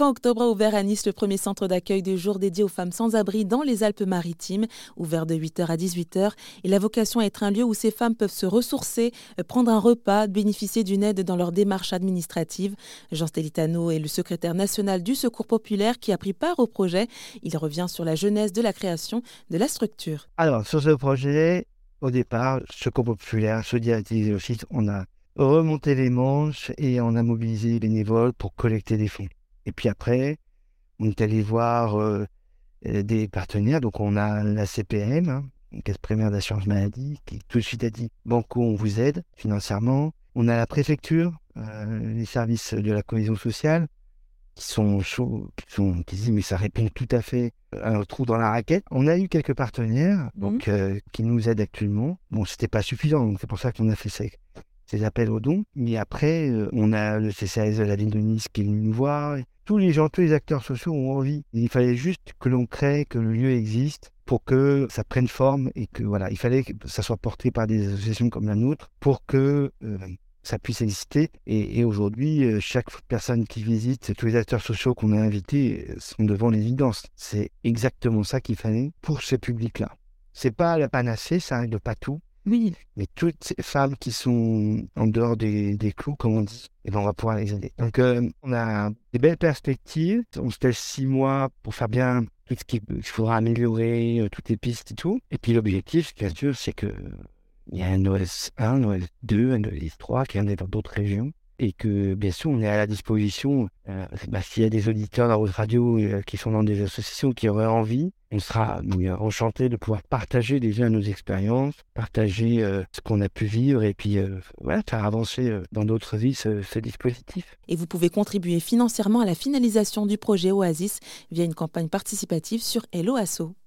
Fin octobre a ouvert à Nice le premier centre d'accueil de jour dédié aux femmes sans abri dans les Alpes-Maritimes, ouvert de 8h à 18h. Il a vocation à être un lieu où ces femmes peuvent se ressourcer, prendre un repas, bénéficier d'une aide dans leur démarche administrative. Jean Stelitano est le secrétaire national du Secours populaire qui a pris part au projet. Il revient sur la genèse de la création de la structure. Alors, sur ce projet, au départ, Secours populaire, Solidarité aussi, on a remonté les manches et on a mobilisé les bénévoles pour collecter des fonds. Et puis après, on est allé voir euh, euh, des partenaires. Donc on a la CPM, hein, Caisse primaire d'assurance maladie, qui tout de suite a dit Banco, on vous aide financièrement. On a la préfecture, euh, les services de la cohésion sociale, qui sont chauds, qui, sont, qui disent mais ça répond tout à fait à un trou dans la raquette. On a eu quelques partenaires mmh. donc, qui nous aident actuellement. Bon, c'était pas suffisant, donc c'est pour ça qu'on a fait ça ces appels aux dons. Mais après, euh, on a le CCAS de la ville de Nice qui est venu nous voir. Tous les gens, tous les acteurs sociaux ont envie. Il fallait juste que l'on crée, que le lieu existe pour que ça prenne forme et que voilà, il fallait que ça soit porté par des associations comme la nôtre pour que euh, ça puisse exister. Et, aujourd'hui, euh, chaque personne qui visite, tous les acteurs sociaux qu'on a invités sont devant l'évidence. C'est exactement ça qu'il fallait pour ce public-là. C'est pas la panacée, ça règle pas tout, Mais toutes ces femmes qui sont en dehors des, clous, comme on dit, et eh ben on va pouvoir les aider. Donc, euh, on a des belles perspectives. On se laisse six mois pour faire bien tout ce qu'il faudra améliorer, euh, toutes les pistes et tout. Et puis, l'objectif, bien sûr, c'est que il y a un OS 1, un OS 2, un OS 3 qui en est dans d'autres régions et que bien sûr on est à la disposition. Euh, bah, S'il y a des auditeurs dans votre radio euh, qui sont dans des associations qui auraient envie, on sera nous, enchantés de pouvoir partager déjà nos expériences, partager euh, ce qu'on a pu vivre et puis voilà, faire avancer dans d'autres vies ce, ce, dispositif. Et vous pouvez contribuer financièrement à la finalisation du projet Oasis via une campagne participative sur Hello Asso.